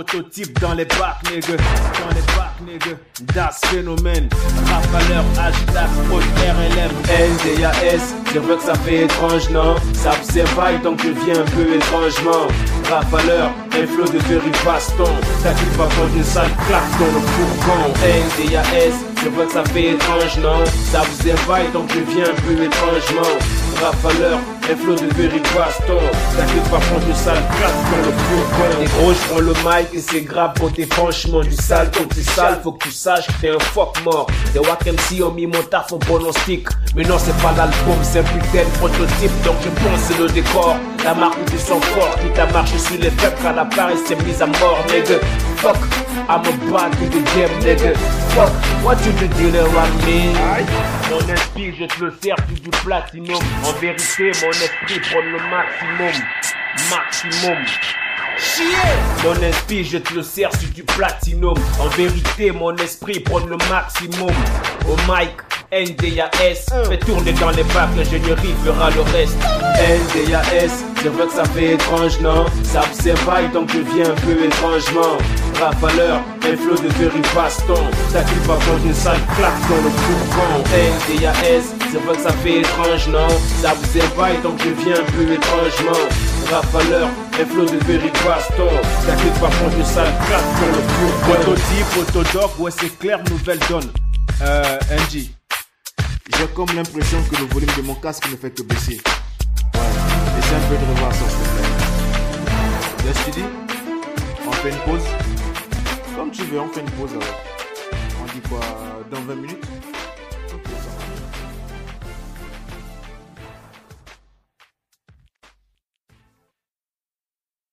Prototype dans les bacs, nigga. Dans les bacs, nigga. Das phénomène. Rafaleur, hashtag, prod, RLM. NDAS. Je veux que ça fait étrange, non? Ça observe donc je viens un peu étrangement. Rafaleur, un flot de Terry baston. T'inquiète pas quand une sale claque dans le fourgon. NDAS. Je vois que ça fait étrange, non? Ça vous éveille donc je viens un peu étrangement. Rafaleur, un flot de Terry baston. T'inquiète pas quand une sale claque dans le fourgon. Et gros, je prends le mic et c'est grave quand t'es franchement du sale. Quand t'es sale, faut que tu saches que t'es un fuck mort. Des Wack MC ont mis mon taf en pronostic. Mais non, c'est pas l'album, c'est un putain de prototype. Donc je pense c'est le décor. La marque du sang fort qui a marché sur les faibles quand l'appareil s'est mis à mort, nigga. Fuck, I'm a bad to the game, nigga. Fuck, what you the dealer on me? Mon esprit, je te le sers sur du platinum. En vérité, mon esprit prend le maximum. Maximum. Mon esprit, je te le sers sur du platinum. En vérité, mon esprit prend le maximum. Au mic, NDAS, fais tourner dans les bacs, l'ingénierie fera le reste. NDAS, je veux que ça fait étrange, non? Ça observe donc je viens un peu étrangement. Rafaleur, un flot de Terry baston. T'inquiète pas quand une sale claque dans le fourgon. NDAS, je veux que ça fait étrange, non? Ça observe donc je viens un peu étrangement. Rafaleur, un flot de Terry baston. T'inquiète pas quand une sale claque dans le fourgon. Prototype, autodoc, ouais c'est clair, nouvelle donne. Euh, NG. J'ai comme l'impression que le volume de mon casque ne fait que baisser. Ouais, essaie un peu de revoir ça, s'il te plaît. Tu dis? On fait une pause? Comme tu veux, on fait une pause alors. On dit quoi? Dans 20 minutes?